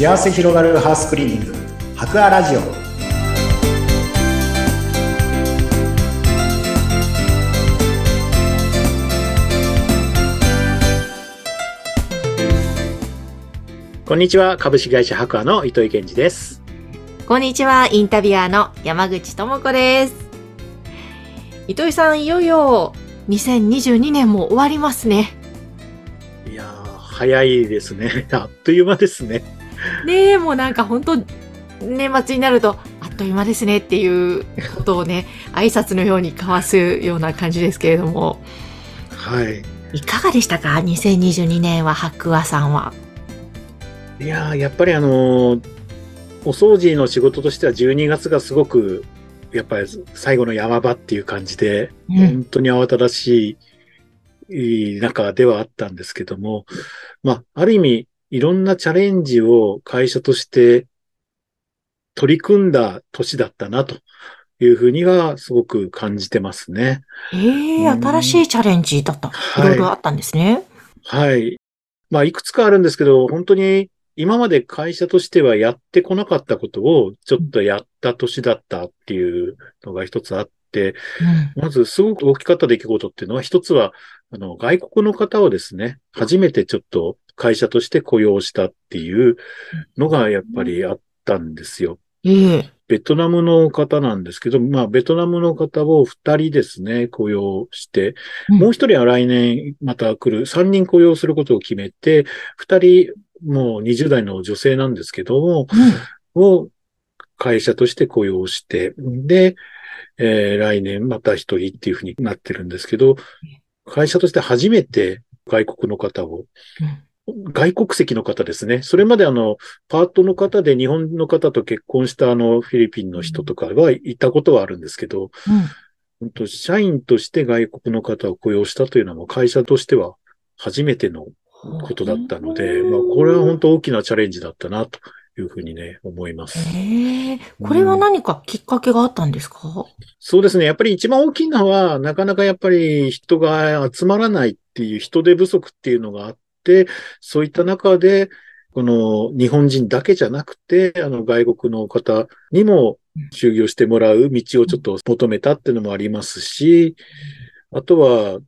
幸せ広がるハウスクリーニング。博アラジオ。こんにちは。株式会社博アの糸井健二です。こんにちは。インタビュアーの山口智子です。糸井さんいよいよ2022年も終わりますねいやー早いですねあっという間ですねねえもうなんか本当年末になるとあっという間ですねっていうことをね 挨拶のように交わすような感じですけれども。はい。いかがでしたか？2022年は白亜さんは。いやーやっぱりあのーお掃除の仕事としては12月がすごくやっぱり最後の山場っていう感じで、うん。本当に慌ただしい中ではあったんですけども、まあ、ある意味、いろんなチャレンジを会社として取り組んだ年だったなというふうにはすごく感じてますね。ええうん新しいチャレンジだった。いはいろいろあったんですね。はい。まあ、いくつかあるんですけど、本当に今まで会社としてはやってこなかったことをちょっとやった年だったっていうのが一つあって、うん。まずすごく大きかった出来事っていうのは、一つは、あの、外国の方をですね、初めてちょっと会社として雇用したっていうのがやっぱりあったんですよ。ええ。ベトナムの方なんですけど、まあ、ベトナムの方を二人ですね、雇用して、うん。もう一人は来年また来る、三人雇用することを決めて、二人、もう20代の女性なんですけども、を会社として雇用して、で、えー来年また一人っていうふうになってるんですけど、会社として初めて外国の方を、外国籍の方ですね。それまであの、パートの方で日本の方と結婚したあの、フィリピンの人とかはいたことはあるんですけど、うん。社員として外国の方を雇用したというのはもう会社としては初めてのことだったので、まあ、これは本当大きなチャレンジだったなというふうにね、思います。ええこれは何かきっかけがあったんですか、そうですね。やっぱり一番大きいのは、なかなかやっぱり人が集まらないっていう人手不足っていうのがあって、そういった中で、この日本人だけじゃなくて、あの外国の方にも就業してもらう道をちょっと求めたっていうのもありますし、あとは、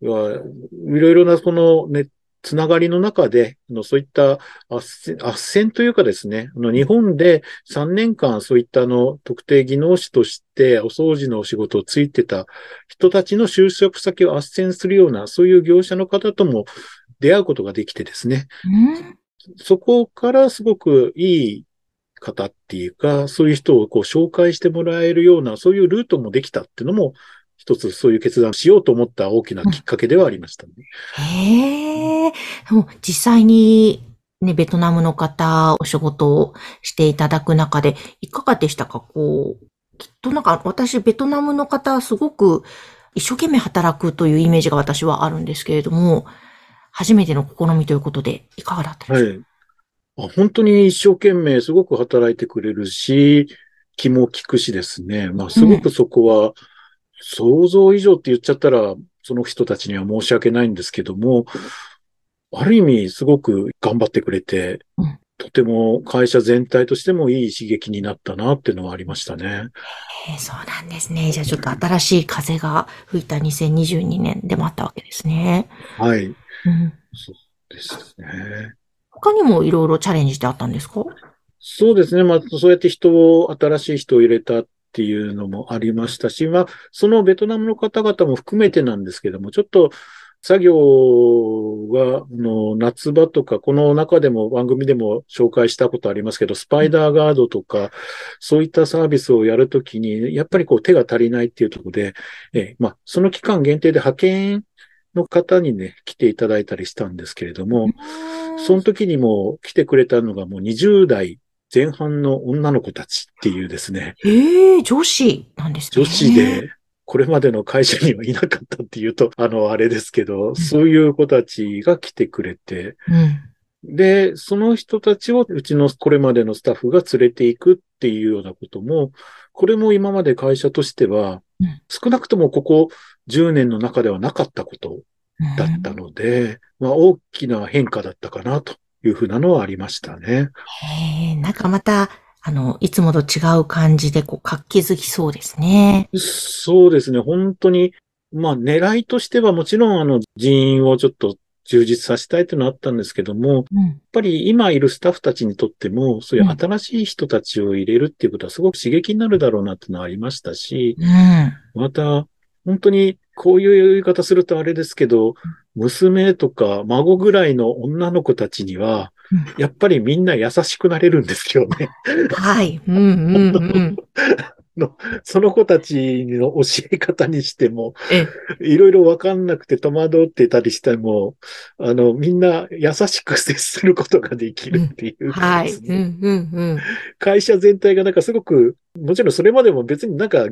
いろいろなそのね、つながりの中で、そういった斡旋斡旋というかですね、日本で3年間そういったあの特定技能士としてお掃除のお仕事をついてた人たちの就職先を斡旋するような、そういう業者の方とも出会うことができてですね、うん。そこからすごくいい方っていうか、そういう人をこう紹介してもらえるような、そういうルートもできたっていうのも、一つそういう決断しようと思った大きなきっかけではありましたね。へえ。実際にね、ベトナムの方、お仕事をしていただく中で、いかがでしたか？こう、きっとなんか私、ベトナムの方、すごく一生懸命働くというイメージが私はあるんですけれども、初めての試みということで、いかがだったではしょう？い。あ本当に一生懸命すごく働いてくれるし、気も利くしですね。まあ、すごくそこは、想像以上って言っちゃったら、その人たちには申し訳ないんですけども、ある意味すごく頑張ってくれてうん、とても会社全体としてもいい刺激になったなっていうのはありましたね。えーそうなんですね。じゃあちょっと新しい風が吹いた2022年でもあったわけですね。はい。うん、そうですね。他にもいろいろチャレンジってあったんですか？そうですね。まあ、そうやって人を、新しい人を入れたっていうのもありましたし、まあ、そのベトナムの方々も含めてなんですけども、ちょっと作業が、あの、夏場とか、この中でも番組でも紹介したことありますけど、スパイダーガードとか、そういったサービスをやるときに、やっぱりこう手が足りないっていうところで、ええ、まあ、その期間限定で派遣の方にね、来ていただいたりしたんですけれども、その時にも来てくれたのがもう20代前半の女の子たちっていうですね、ええ女子なんですね。女子で、これまでの会社にはいなかったっていうと、あの、あれですけど、そういう子たちが来てくれて、うん。で、その人たちをうちのこれまでのスタッフが連れていくっていうようなことも、これも今まで会社としてはうん、少なくともここ10年の中ではなかったことだったので、まあ大きな変化だったかなというふうなのはありましたね。へえ、なんかまた、あの、いつもと違う感じで、こう、活気づきそうですね。そうですね。本当に、まあ狙いとしてはもちろんあの人員をちょっと充実させたいというのはあったんですけども、うん、やっぱり今いるスタッフたちにとっても、そういう新しい人たちを入れるっていうことはすごく刺激になるだろうなっていうのはありましたし、うん、また、本当にこういう言い方するとあれですけど、娘とか孫ぐらいの女の子たちには、やっぱりみんな優しくなれるんですよね。はい。うんうんうん。の、その子たちの教え方にしてもえ、いろいろわかんなくて戸惑ってたりしても、あの、みんな優しく接することができるっていうかはい。ですね、うんうんうん。会社全体がなんかすごく、もちろんそれまでも別になんか、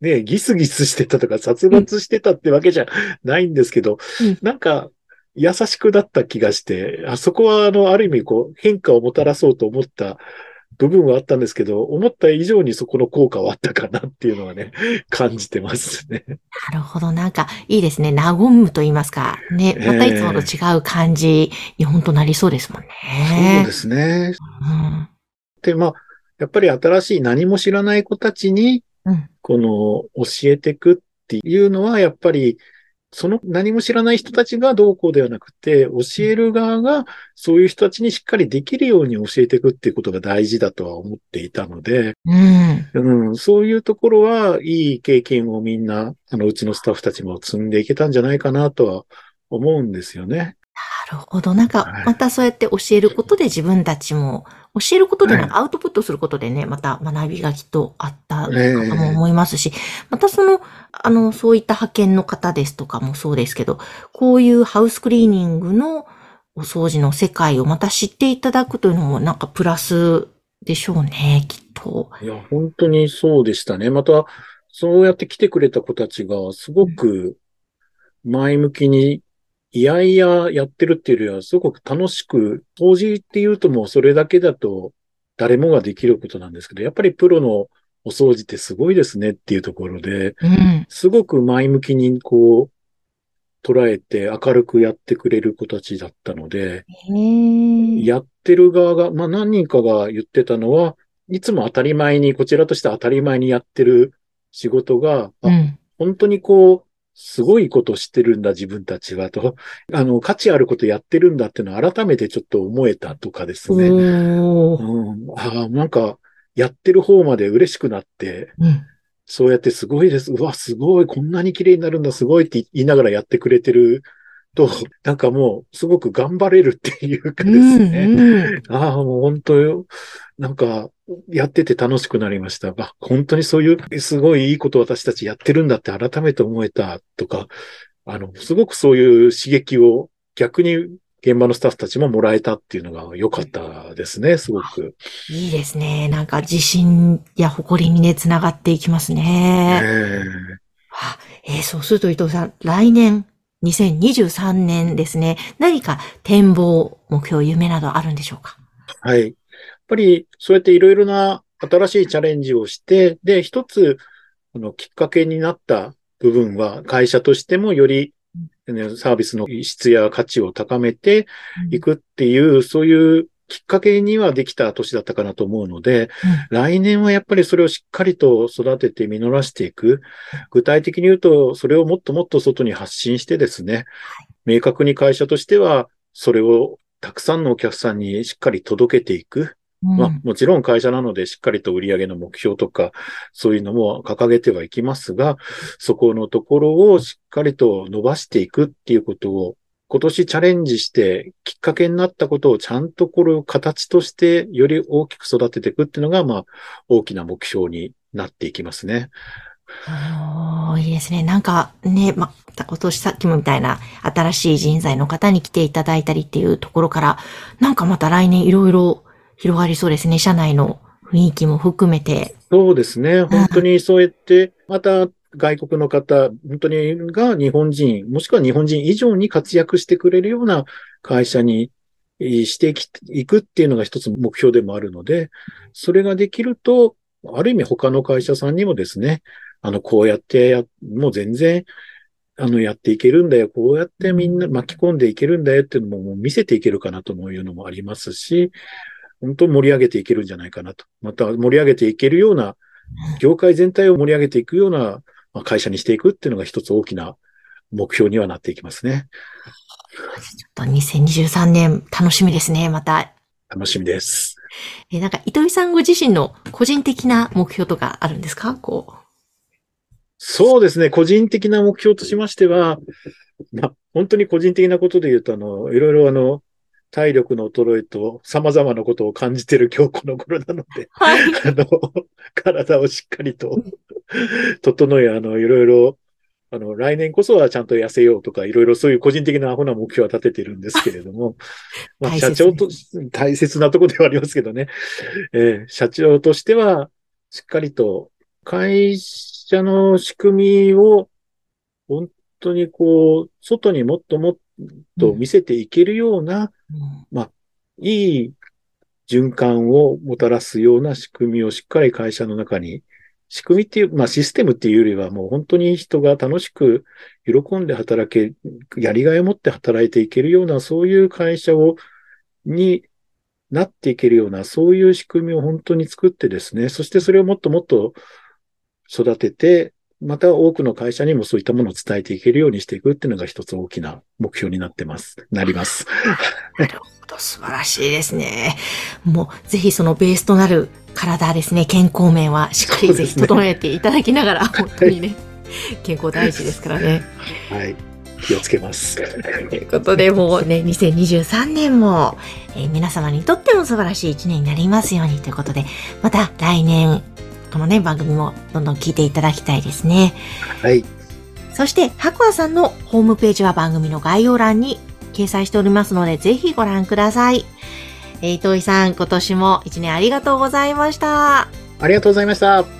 ね、ギスギスしてたとか殺伐してたってわけじゃないんですけど、うんなんか、優しくなった気がして、あそこはあの、ある意味こう、変化をもたらそうと思った部分はあったんですけど、思った以上にそこの効果はあったかなっていうのはね、感じてますね。なるほど。なんか、いいですね。和むと言いますか。ね。またいつもと違う感じに本当なりそうですもんね。そうですね。うん。で、まあ、やっぱり新しい何も知らない子たちに、うん。この教えていくっていうのは、やっぱり、その何も知らない人たちがどうこうではなくて、教える側がそういう人たちにしっかりできるように教えていくっていうことが大事だとは思っていたので、うん。うん、そういうところはいい経験をみんな、あの、うちのスタッフたちも積んでいけたんじゃないかなとは思うんですよね。なるほど。なんかは、いまたそうやって教えることで自分たちも、教えることでなんかアウトプットすることでね、また学びがきっとあったかとも思いますし、またその、あの、そういった派遣の方ですとかもそうですけど、こういうハウスクリーニングのお掃除の世界をまた知っていただくというのもなんかプラスでしょうね、きっと。いや、本当にそうでしたね。また、そうやって来てくれた子たちが、すごく前向きに、いやいややってるっていうよりは、すごく楽しく、掃除っていうともうそれだけだと誰もができることなんですけど、やっぱりプロのお掃除ってすごいですねっていうところで、うん。すごく前向きにこう、捉えて明るくやってくれる子たちだったので、やってる側が、まあ何人かが言ってたのは、いつも当たり前に、こちらとして当たり前にやってる仕事が、あうん。本当にこう、すごいことしてるんだ、自分たちは、と。あの、価値あることやってるんだっていうのを改めてちょっと思えたとかですね。うん、ああ、なんか、やってる方まで嬉しくなって、うん。そうやってすごいです。うわ、すごい。こんなに綺麗になるんだ、すごいって言いながらやってくれてると、なんかもう、すごく頑張れるっていうかですね。うん。ああ、もう本当よ。なんか、やってて楽しくなりました。あ、本当にそういう、すごいいいこと私たちやってるんだって改めて思えたとか、あの、すごくそういう刺激を逆に現場のスタッフたちももらえたっていうのが良かったですね、すごく。いいですね。なんか自信や誇りにね、つながっていきますね。えあえーそうすると伊藤さん、来年、2023年ですね。何か展望、目標、夢などあるんでしょうか？えはい。やっぱり、そうやっていろいろな新しいチャレンジをして、で、一つ、あの、きっかけになった部分は、会社としてもより、ねサービスの質や価値を高めていくっていう、そういうきっかけにはできた年だったかなと思うので、来年はやっぱりそれをしっかりと育てて実らしていく。具体的に言うと、それをもっともっと外に発信してですね、明確に会社としては、それをたくさんのお客さんにしっかり届けていく。うんまあ、もちろん会社なのでしっかりと売上の目標とか、そういうのも掲げてはいきますが、そこのところをしっかりと伸ばしていくっていうことを、今年チャレンジしてきっかけになったことをちゃんとこれを形としてより大きく育てていくっていうのが、まあ、大きな目標になっていきますね。おーいいですね。なんかね、ま、今年さっきもみたいな新しい人材の方に来ていただいたりっていうところから、なんかまた来年いろいろ広がりそうですね。社内の雰囲気も含めて。そうですね。本当にそうやって、また外国の方、本当にが日本人、もしくは日本人以上に活躍してくれるような会社にえーしていくっていうのが一つ目標でもあるので、それができると、ある意味他の会社さんにもですね、あの、こうやってや、もう全然あの、やっていけるんだよ。こうやってみんな巻き込んでいけるんだよっていうのももう見せていけるかなというのもありますし、本当盛り上げていけるんじゃないかなと。また盛り上げていけるような、業界全体を盛り上げていくような会社にしていくっていうのが一つ大きな目標にはなっていきますね。ちょっと2023年楽しみですね、また。楽しみです。え、なんか糸井さんご自身の個人的な目標とかあるんですか？こう。そうですね。個人的な目標としましては、まあ、本当に個人的なことで言うと、あの、いろいろあの、体力の衰えと様々なことを感じている今日この頃なので、はい、あの、体をしっかりと 整え、あの、いろいろ、あの、来年こそはちゃんと痩せようとか、いろいろそういう個人的なアホな目標は立ててるんですけれども、まあ、社長と、大切なところではありますけどね、えー、社長としては、しっかりと会社の仕組みを、本当にこう、外にもっともっと見せていけるような、うん、まあ、いい循環をもたらすような仕組みをしっかり会社の中に、仕組みっていう、まあシステムっていうよりはもう本当に人が楽しく喜んで働け、やりがいを持って働いていけるような、そういう会社を、になっていけるような、そういう仕組みを本当に作ってですね、そしてそれをもっともっと育てて、また多くの会社にもそういったものを伝えていけるようにしていくっていうのが一つ大きな目標になってます。なります。なるほど、素晴らしいですね。もう、ぜひそのベースとなる体ですね、健康面はしっかりぜひ整えていただきながら、ね、本当にね、健康大事ですからね。はい。気をつけます。ということで、もうね、2023年も、えー、皆様にとっても素晴らしい一年になりますようにということで、また来年、このね、番組もどんどん聞いていただきたいですね。はい。そして、白亜さんのホームページは番組の概要欄に掲載しておりますので、ぜひご覧ください。えー、糸井さん、今年も一年ありがとうございました。ありがとうございました。